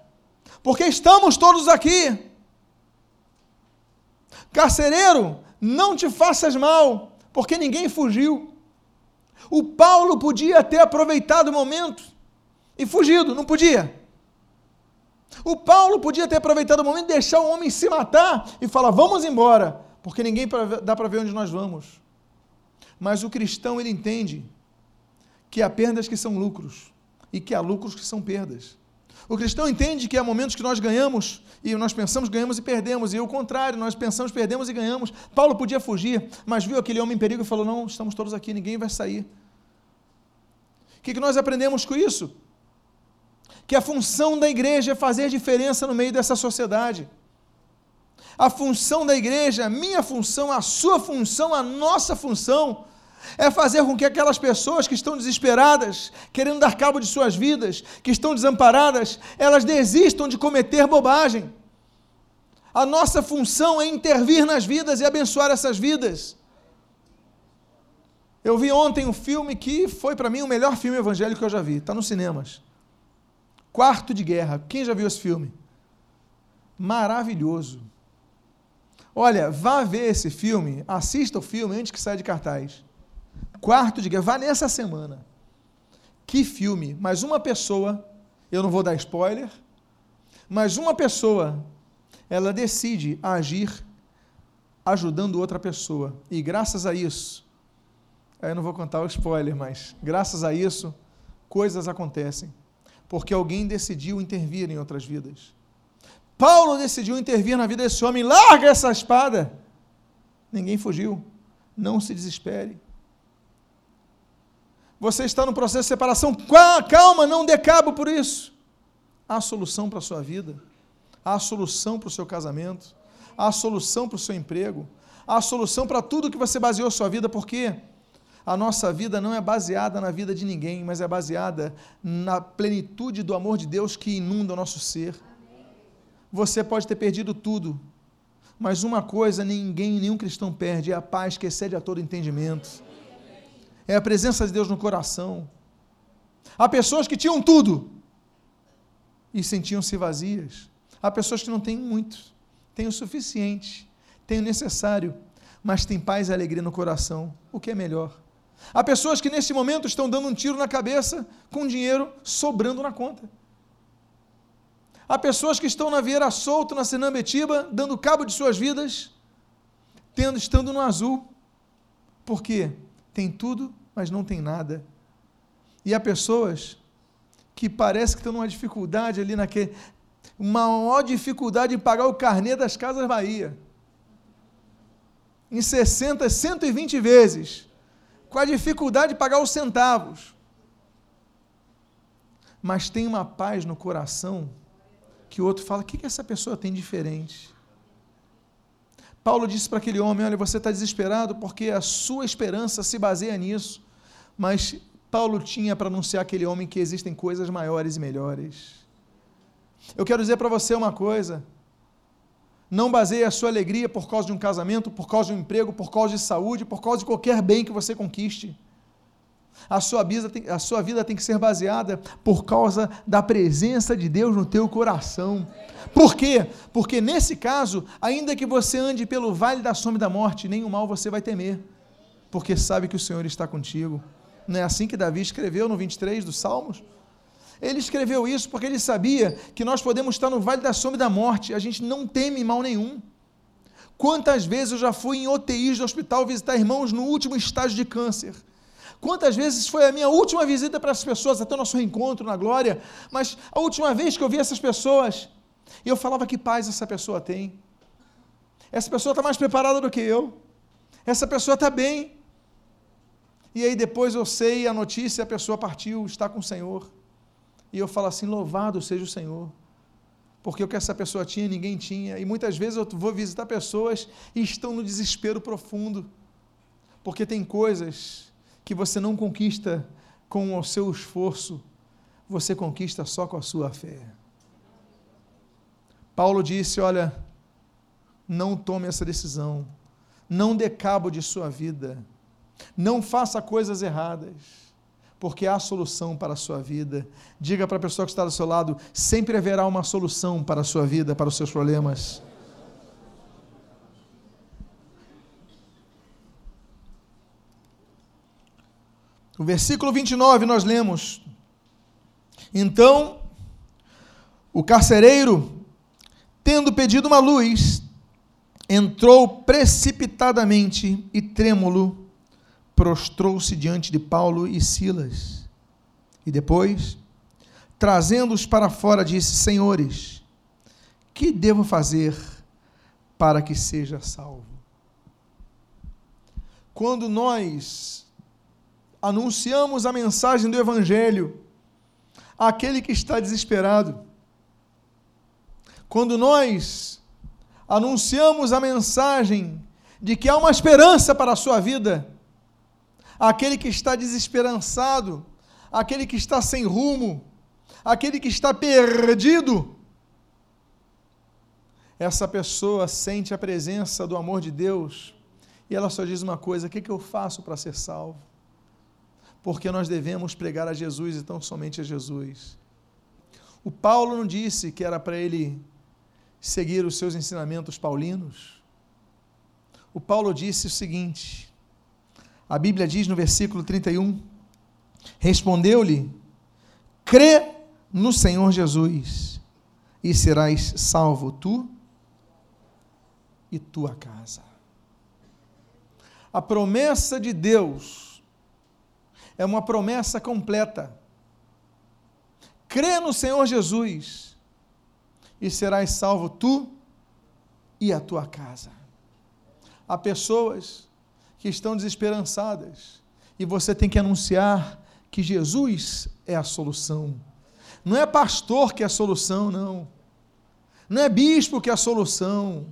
porque estamos todos aqui. Carcereiro, não te faças mal, porque ninguém fugiu. O Paulo podia ter aproveitado o momento e fugido, não podia? O Paulo podia ter aproveitado o momento, deixar o homem se matar e falar: vamos embora, porque ninguém dá para ver onde nós vamos. Mas o cristão ele entende que há perdas que são lucros e que há lucros que são perdas. O cristão entende que há momentos que nós ganhamos e nós pensamos ganhamos e perdemos, e o contrário, nós pensamos perdemos e ganhamos. Paulo podia fugir, mas viu aquele homem em perigo e falou: Não, estamos todos aqui, ninguém vai sair. O que, nós aprendemos com isso? que a função da igreja é fazer diferença no meio dessa sociedade. A função da igreja, a minha função, a sua função, a nossa função, é fazer com que aquelas pessoas que estão desesperadas, querendo dar cabo de suas vidas, que estão desamparadas, elas desistam de cometer bobagem. A nossa função é intervir nas vidas e abençoar essas vidas. Eu vi ontem um filme que foi para mim o melhor filme evangélico que eu já vi, está nos cinemas. Quarto de Guerra. Quem já viu esse filme? Maravilhoso. Olha, vá ver esse filme, assista o filme antes que saia de cartaz. Quarto de Guerra, vá nessa semana. Que filme! Mas uma pessoa, eu não vou dar spoiler, mas uma pessoa, ela decide agir ajudando outra pessoa. E graças a isso, eu não vou contar o spoiler, mas graças a isso, coisas acontecem porque alguém decidiu intervir em outras vidas. Paulo decidiu intervir na vida desse homem, larga essa espada. Ninguém fugiu. Não se desespere. Você está no processo de separação, calma, não dê cabo por isso. Há solução para a sua vida, há solução para o seu casamento, há solução para o seu emprego, há solução para tudo que você baseou sua vida, por quê? A nossa vida não é baseada na vida de ninguém, mas é baseada na plenitude do amor de Deus que inunda o nosso ser. Você pode ter perdido tudo, mas uma coisa ninguém, nenhum cristão perde: é a paz que excede a todo entendimento. É a presença de Deus no coração. Há pessoas que tinham tudo e sentiam-se vazias. Há pessoas que não têm muito, têm o suficiente, têm o necessário, mas têm paz e alegria no coração. O que é melhor? Há pessoas que nesse momento estão dando um tiro na cabeça com dinheiro sobrando na conta. Há pessoas que estão na Vieira Solto, na Senambetiba, dando cabo de suas vidas, tendo, estando no azul. Por quê? Tem tudo, mas não tem nada. E há pessoas que parece que estão numa dificuldade ali naquele. Uma maior dificuldade em pagar o carnê das Casas Bahia. Em 60, 120 vezes com a dificuldade de pagar os centavos. Mas tem uma paz no coração que o outro fala: o que, que essa pessoa tem diferente? Paulo disse para aquele homem: Olha, você está desesperado porque a sua esperança se baseia nisso. Mas Paulo tinha para anunciar aquele homem que existem coisas maiores e melhores. Eu quero dizer para você uma coisa: não baseie a sua alegria por causa de um casamento, por causa de um emprego, por causa de saúde, por causa de qualquer bem que você conquiste. A sua, vida tem, a sua vida tem que ser baseada por causa da presença de Deus no teu coração. Por quê? Porque nesse caso, ainda que você ande pelo vale da sombra da morte, nenhum mal você vai temer, porque sabe que o Senhor está contigo. Não é assim que Davi escreveu no 23 dos Salmos? Ele escreveu isso porque ele sabia que nós podemos estar no vale da sombra da morte, a gente não teme mal nenhum. Quantas vezes eu já fui em UTIs do hospital visitar irmãos no último estágio de câncer? Quantas vezes foi a minha última visita para essas pessoas, até o nosso reencontro na glória, mas a última vez que eu vi essas pessoas, eu falava que paz essa pessoa tem. Essa pessoa está mais preparada do que eu. Essa pessoa está bem. E aí depois eu sei a notícia, a pessoa partiu, está com o Senhor. E eu falo assim: louvado seja o Senhor. porque o que essa pessoa tinha ninguém tinha. E muitas vezes eu vou visitar pessoas e estão no desespero profundo, porque tem coisas que você não conquista com o seu esforço, você conquista só com a sua fé. Paulo disse: Olha, não tome essa decisão, não dê cabo de sua vida, não faça coisas erradas, porque há solução para a sua vida. Diga para a pessoa que está do seu lado: sempre haverá uma solução para a sua vida, para os seus problemas. No versículo 29 nós lemos: Então o carcereiro tendo pedido uma luz, entrou precipitadamente e trêmulo, prostrou-se diante de Paulo e Silas. E depois, trazendo-os para fora, disse: Senhores, que devo fazer para que seja salvo? Quando nós anunciamos a mensagem do Evangelho àquele que está desesperado, quando nós anunciamos a mensagem de que há uma esperança para a sua vida, aquele que está desesperançado, aquele que está sem rumo, aquele que está perdido, essa pessoa sente a presença do amor de Deus e ela só diz uma coisa: o que, que eu faço para ser salvo? Porque nós devemos pregar a Jesus e tão somente a Jesus. O Paulo não disse que era para ele seguir os seus ensinamentos paulinos? O Paulo disse o seguinte: a Bíblia diz no versículo 31, respondeu-lhe: crê no Senhor Jesus e serás salvo tu e tua casa. A promessa de Deus é uma promessa completa. Crê no Senhor Jesus e serás salvo tu e a tua casa. Há pessoas que estão desesperançadas e você tem que anunciar que Jesus é a solução. Não é pastor que é a solução, não. Não é bispo que é a solução.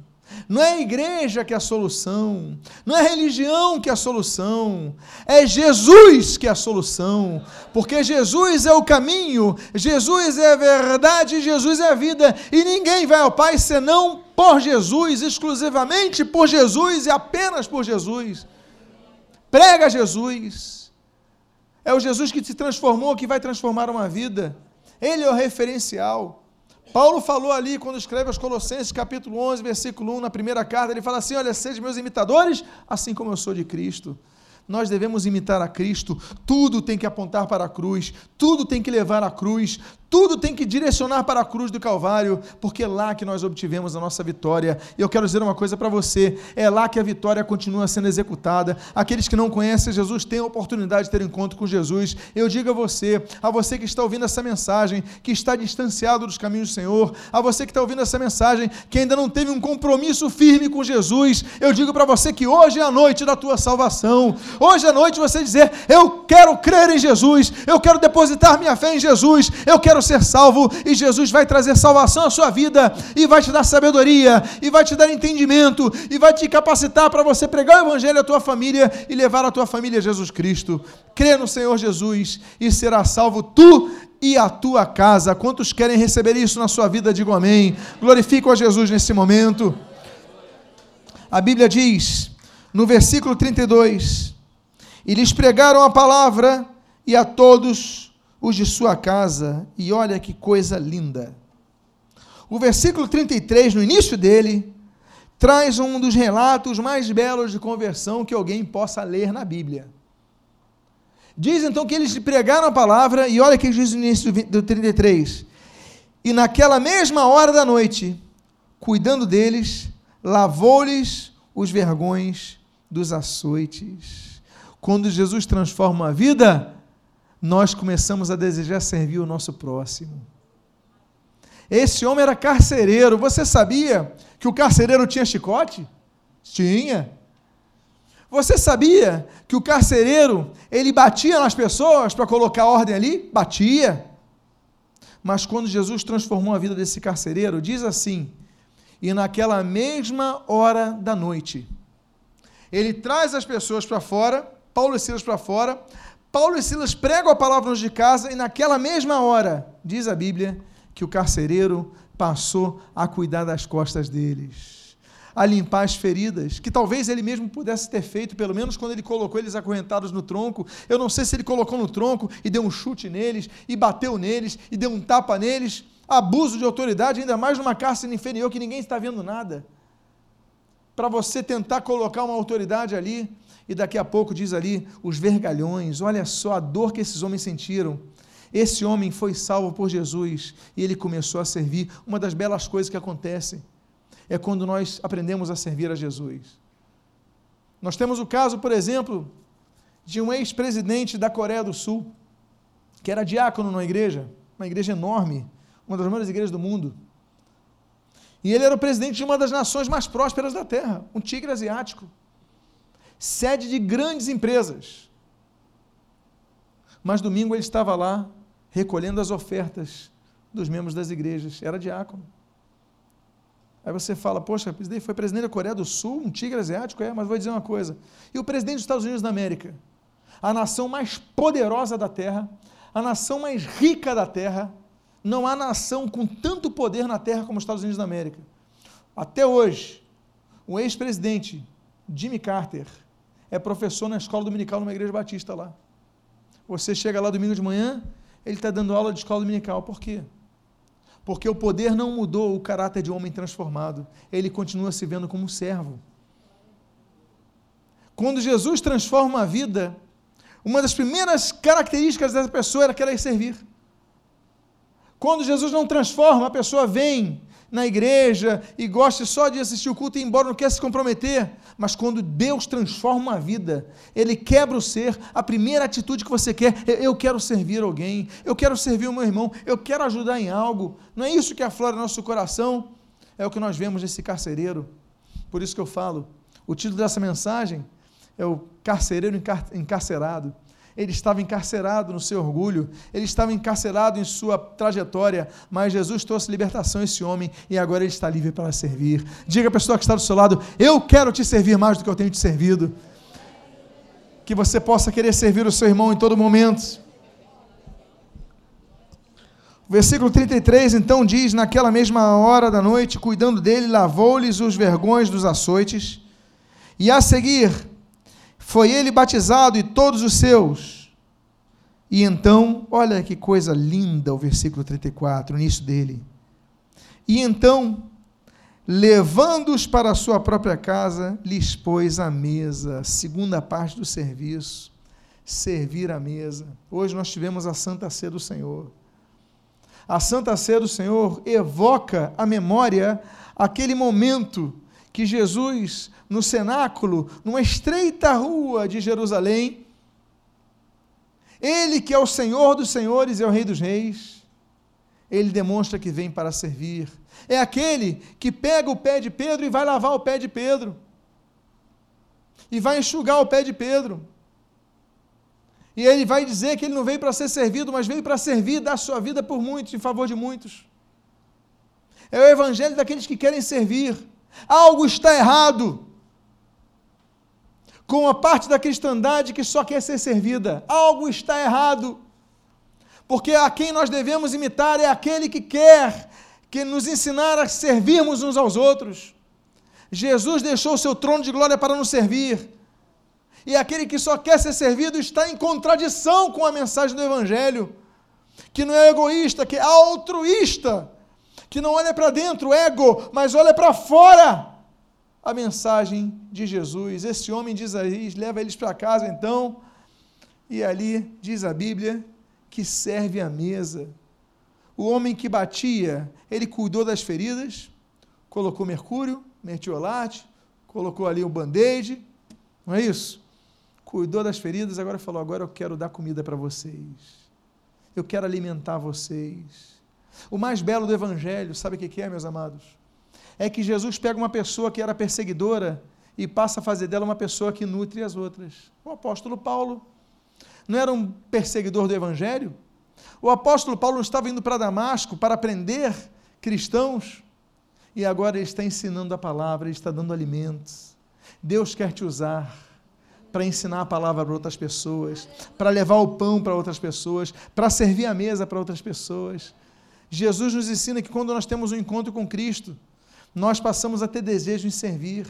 Não é a igreja que é a solução, não é a religião que é a solução, é Jesus que é a solução, porque Jesus é o caminho, Jesus é a verdade, Jesus é a vida, e ninguém vai ao Pai senão por Jesus, exclusivamente por Jesus e apenas por Jesus. Prega Jesus, é o Jesus que te transformou, que vai transformar uma vida, Ele é o referencial. Paulo falou ali, quando escreve aos Colossenses, capítulo 11, versículo 1, na primeira carta, ele fala assim: Olha, sejam meus imitadores, assim como eu sou de Cristo. Nós devemos imitar a Cristo, tudo tem que apontar para a cruz, tudo tem que levar à cruz, tudo tem que direcionar para a cruz do Calvário, porque é lá que nós obtivemos a nossa vitória. E eu quero dizer uma coisa para você: é lá que a vitória continua sendo executada. Aqueles que não conhecem Jesus têm a oportunidade de ter encontro com Jesus. Eu digo a você, a você que está ouvindo essa mensagem, que está distanciado dos caminhos do Senhor, a você que está ouvindo essa mensagem, que ainda não teve um compromisso firme com Jesus, eu digo para você que hoje é a noite da tua salvação. Hoje é a noite você dizer: Eu quero crer em Jesus, eu quero depositar minha fé em Jesus, eu quero ser salvo e Jesus vai trazer salvação à sua vida e vai te dar sabedoria e vai te dar entendimento e vai te capacitar para você pregar o evangelho à tua família e levar a tua família a Jesus Cristo. Crê no Senhor Jesus e será salvo tu e a tua casa. Quantos querem receber isso na sua vida? Digo amém. Glorifico a Jesus nesse momento. A Bíblia diz, no versículo 32, e lhes pregaram a palavra e a todos os de sua casa, e olha que coisa linda. O versículo 33, no início dele, traz um dos relatos mais belos de conversão que alguém possa ler na Bíblia. Diz então que eles pregaram a palavra, e olha que diz no início do 33. E naquela mesma hora da noite, cuidando deles, lavou-lhes os vergões dos açoites. Quando Jesus transforma a vida, nós começamos a desejar servir o nosso próximo. Esse homem era carcereiro. Você sabia que o carcereiro tinha chicote? Tinha. Você sabia que o carcereiro, ele batia nas pessoas para colocar ordem ali? Batia. Mas quando Jesus transformou a vida desse carcereiro, diz assim: e naquela mesma hora da noite, ele traz as pessoas para fora, Paulo e Silas para fora, Paulo e Silas pregam a palavra de casa, e naquela mesma hora, diz a Bíblia, que o carcereiro passou a cuidar das costas deles a limpar as feridas, que talvez ele mesmo pudesse ter feito, pelo menos quando ele colocou eles acorrentados no tronco. Eu não sei se ele colocou no tronco e deu um chute neles, e bateu neles, e deu um tapa neles. Abuso de autoridade, ainda mais numa cárcere inferior que ninguém está vendo nada. Para você tentar colocar uma autoridade ali, e daqui a pouco diz ali os vergalhões, olha só a dor que esses homens sentiram. Esse homem foi salvo por Jesus e ele começou a servir. Uma das belas coisas que acontecem é quando nós aprendemos a servir a Jesus. Nós temos o caso, por exemplo, de um ex-presidente da Coreia do Sul, que era diácono numa igreja, uma igreja enorme, uma das maiores igrejas do mundo. E ele era o presidente de uma das nações mais prósperas da Terra, um tigre asiático, sede de grandes empresas. Mas domingo ele estava lá recolhendo as ofertas dos membros das igrejas, era diácono. Aí você fala, poxa, foi presidente da Coreia do Sul, um tigre asiático, é, mas vou dizer uma coisa. E o presidente dos Estados Unidos da América? A nação mais poderosa da Terra, a nação mais rica da Terra, não há nação com tanto poder na Terra como os Estados Unidos da América. Até hoje, o ex-presidente Jimmy Carter é professor na escola dominical numa igreja batista lá. Você chega lá domingo de manhã, ele está dando aula de escola dominical. Por quê? Porque o poder não mudou o caráter de um homem transformado. Ele continua se vendo como servo. Quando Jesus transforma a vida, uma das primeiras características dessa pessoa era que ela ia servir. Quando Jesus não transforma, a pessoa vem na igreja e gosta só de assistir o culto e ir embora, não quer se comprometer. Mas quando Deus transforma a vida, Ele quebra o ser, a primeira atitude que você quer é: eu quero servir alguém, eu quero servir o meu irmão, eu quero ajudar em algo. Não é isso que aflora nosso coração? É o que nós vemos nesse carcereiro. Por isso que eu falo, o título dessa mensagem é o carcereiro encarcerado ele estava encarcerado no seu orgulho, ele estava encarcerado em sua trajetória, mas Jesus trouxe libertação a esse homem e agora ele está livre para servir. Diga à pessoa que está do seu lado: Eu quero te servir mais do que eu tenho te servido. Que você possa querer servir o seu irmão em todo momento. O versículo 33 então diz: Naquela mesma hora da noite, cuidando dele, lavou-lhes os vergões dos açoites, e a seguir foi ele batizado e todos os seus. E então, olha que coisa linda o versículo 34, o início dele. E então, levando-os para a sua própria casa, lhes pôs a mesa, segunda parte do serviço, servir a mesa. Hoje nós tivemos a Santa Ceia do Senhor. A Santa Ceia do Senhor evoca a memória aquele momento que Jesus no cenáculo, numa estreita rua de Jerusalém. Ele que é o Senhor dos senhores e é o Rei dos reis, ele demonstra que vem para servir. É aquele que pega o pé de Pedro e vai lavar o pé de Pedro. E vai enxugar o pé de Pedro. E ele vai dizer que ele não veio para ser servido, mas veio para servir, dar sua vida por muitos, em favor de muitos. É o evangelho daqueles que querem servir. Algo está errado com a parte da cristandade que só quer ser servida. Algo está errado. Porque a quem nós devemos imitar é aquele que quer que nos ensinar a servirmos uns aos outros. Jesus deixou o seu trono de glória para nos servir. E aquele que só quer ser servido está em contradição com a mensagem do Evangelho, que não é egoísta, que é altruísta, que não olha para dentro, ego, mas olha para fora a mensagem de Jesus. Esse homem diz aí, leva eles para casa então, e ali diz a Bíblia que serve a mesa. O homem que batia, ele cuidou das feridas, colocou mercúrio, mertiolate, colocou ali um band-aid, não é isso? Cuidou das feridas, agora falou: agora eu quero dar comida para vocês. Eu quero alimentar vocês. O mais belo do Evangelho, sabe o que é, meus amados? é que Jesus pega uma pessoa que era perseguidora e passa a fazer dela uma pessoa que nutre as outras. O apóstolo Paulo não era um perseguidor do evangelho, O apóstolo Paulo estava indo para Damasco para aprender cristãos e agora ele está ensinando a palavra, ele está dando alimentos. Deus quer te usar para ensinar a palavra para outras pessoas, para levar o pão para outras pessoas, para servir a mesa para outras pessoas. Jesus nos ensina que quando nós temos um encontro com Cristo, nós passamos a ter desejo em servir,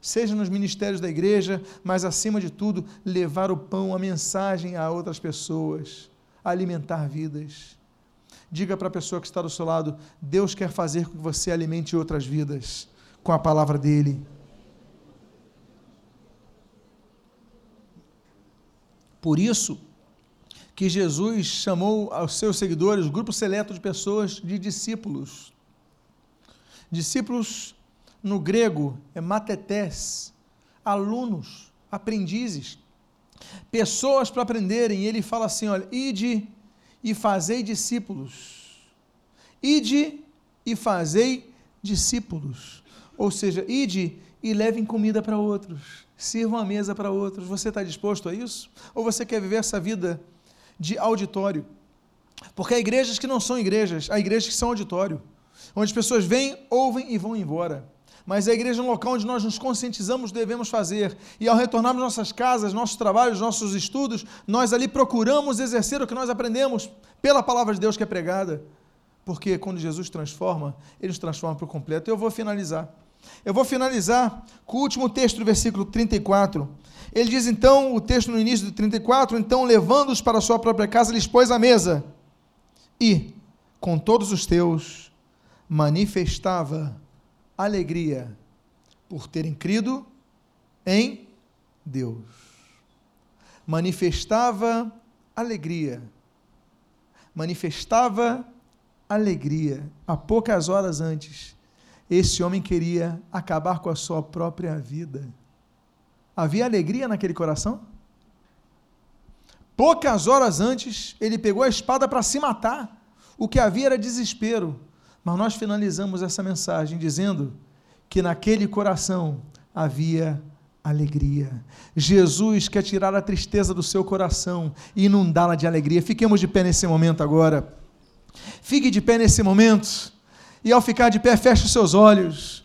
seja nos ministérios da igreja, mas acima de tudo, levar o pão, a mensagem a outras pessoas, alimentar vidas. Diga para a pessoa que está do seu lado: Deus quer fazer com que você alimente outras vidas com a palavra dele. Por isso que Jesus chamou aos seus seguidores, um grupo seleto de pessoas, de discípulos. Discípulos no grego é matetés, alunos, aprendizes, pessoas para aprenderem. E ele fala assim: olha, ide e fazei discípulos. Ide e fazei discípulos. Ou seja, ide e levem comida para outros sirvam a mesa para outros. Você está disposto a isso? Ou você quer viver essa vida de auditório? Porque há igrejas que não são igrejas, há igrejas que são auditório, onde as pessoas vêm, ouvem e vão embora. Mas a igreja é um local onde nós nos conscientizamos devemos fazer. E ao retornarmos nossas casas, nossos trabalhos, nossos estudos, nós ali procuramos exercer o que nós aprendemos pela palavra de Deus que é pregada. Porque quando Jesus transforma, ele nos transforma por completo. Eu vou finalizar. Eu vou finalizar com o último texto do versículo 34. Ele diz então, o texto no início do 34, então levando-os para a sua própria casa, lhes pôs a mesa e, com todos os teus, manifestava alegria por terem crido em Deus. Manifestava alegria. Manifestava alegria. Há poucas horas antes, esse homem queria acabar com a sua própria vida. Havia alegria naquele coração? Poucas horas antes, ele pegou a espada para se matar. O que havia era desespero. Mas nós finalizamos essa mensagem dizendo que naquele coração havia alegria. Jesus quer tirar a tristeza do seu coração e inundá-la de alegria. Fiquemos de pé nesse momento agora. Fique de pé nesse momento. E ao ficar de pé, feche os seus olhos,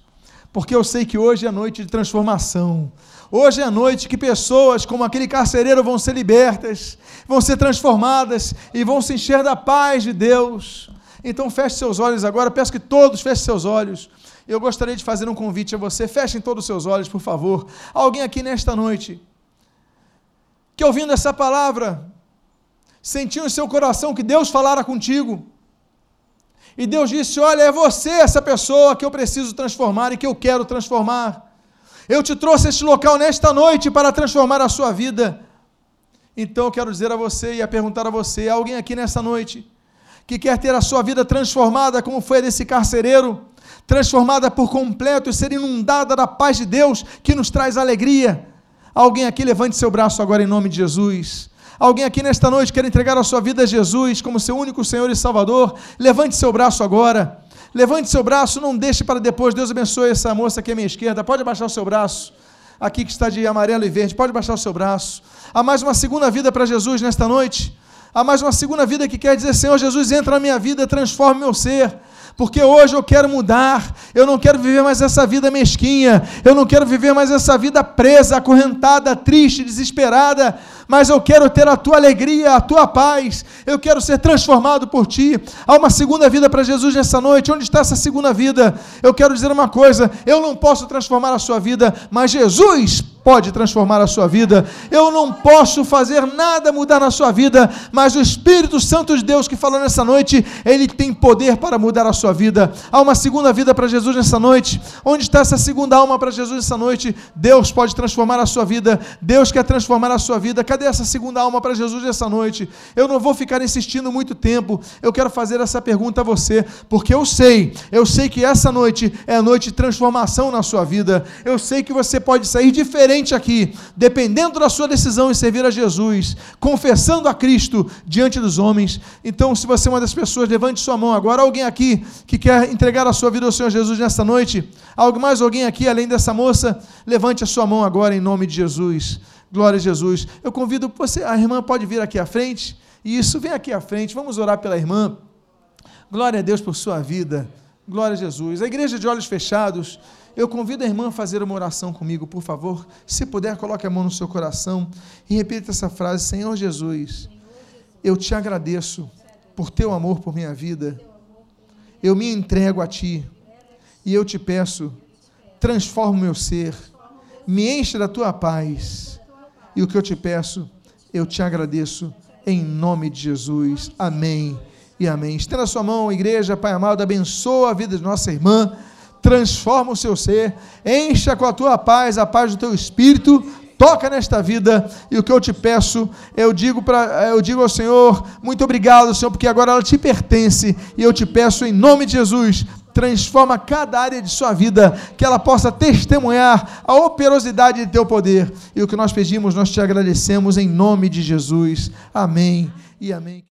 porque eu sei que hoje é noite de transformação. Hoje é a noite que pessoas como aquele carcereiro vão ser libertas, vão ser transformadas e vão se encher da paz de Deus. Então feche seus olhos agora, peço que todos fechem seus olhos. Eu gostaria de fazer um convite a você, fechem todos os seus olhos, por favor. Alguém aqui nesta noite que ouvindo essa palavra sentiu em seu coração que Deus falara contigo e Deus disse: Olha, é você essa pessoa que eu preciso transformar e que eu quero transformar. Eu te trouxe este local nesta noite para transformar a sua vida. Então eu quero dizer a você e a perguntar a você: alguém aqui nesta noite que quer ter a sua vida transformada, como foi a desse carcereiro, transformada por completo e ser inundada da paz de Deus que nos traz alegria? Alguém aqui levante seu braço agora em nome de Jesus. Alguém aqui nesta noite quer entregar a sua vida a Jesus como seu único Senhor e Salvador? Levante seu braço agora. Levante seu braço, não deixe para depois. Deus abençoe essa moça aqui à minha esquerda. Pode abaixar o seu braço. Aqui que está de amarelo e verde. Pode baixar o seu braço. Há mais uma segunda vida para Jesus nesta noite. Há mais uma segunda vida que quer dizer: Senhor Jesus, entra na minha vida, transforme meu ser porque hoje eu quero mudar, eu não quero viver mais essa vida mesquinha, eu não quero viver mais essa vida presa, acorrentada, triste, desesperada, mas eu quero ter a tua alegria, a tua paz, eu quero ser transformado por ti. Há uma segunda vida para Jesus nessa noite, onde está essa segunda vida? Eu quero dizer uma coisa: eu não posso transformar a sua vida, mas Jesus pode transformar a sua vida. Eu não posso fazer nada mudar na sua vida, mas o Espírito Santo de Deus que falou nessa noite, ele tem poder para mudar a sua vida. Há uma segunda vida para Jesus nessa noite. Onde está essa segunda alma para Jesus nessa noite? Deus pode transformar a sua vida. Deus quer transformar a sua vida. Cadê essa segunda alma para Jesus nessa noite? Eu não vou ficar insistindo muito tempo. Eu quero fazer essa pergunta a você, porque eu sei, eu sei que essa noite é a noite de transformação na sua vida. Eu sei que você pode sair diferente aqui, dependendo da sua decisão em servir a Jesus, confessando a Cristo diante dos homens. Então, se você é uma das pessoas, levante sua mão agora. Alguém aqui que quer entregar a sua vida ao Senhor Jesus nesta noite? Algo mais alguém aqui além dessa moça? Levante a sua mão agora em nome de Jesus. Glória a Jesus. Eu convido você, a irmã pode vir aqui à frente Isso, vem aqui à frente, vamos orar pela irmã. Glória a Deus por sua vida. Glória a Jesus. A igreja de olhos fechados, eu convido a irmã a fazer uma oração comigo, por favor. Se puder, coloque a mão no seu coração e repita essa frase: Senhor Jesus, eu te agradeço por teu amor por minha vida. Eu me entrego a ti e eu te peço, transforma o meu ser, me enche da tua paz. E o que eu te peço, eu te agradeço em nome de Jesus. Amém e amém. Estenda a sua mão, igreja, Pai amado, abençoa a vida de nossa irmã, transforma o seu ser, encha com a tua paz, a paz do teu espírito, toca nesta vida e o que eu te peço, eu digo para eu digo ao Senhor, muito obrigado, Senhor, porque agora ela te pertence e eu te peço em nome de Jesus, transforma cada área de sua vida, que ela possa testemunhar a operosidade de teu poder. E o que nós pedimos, nós te agradecemos em nome de Jesus. Amém e amém.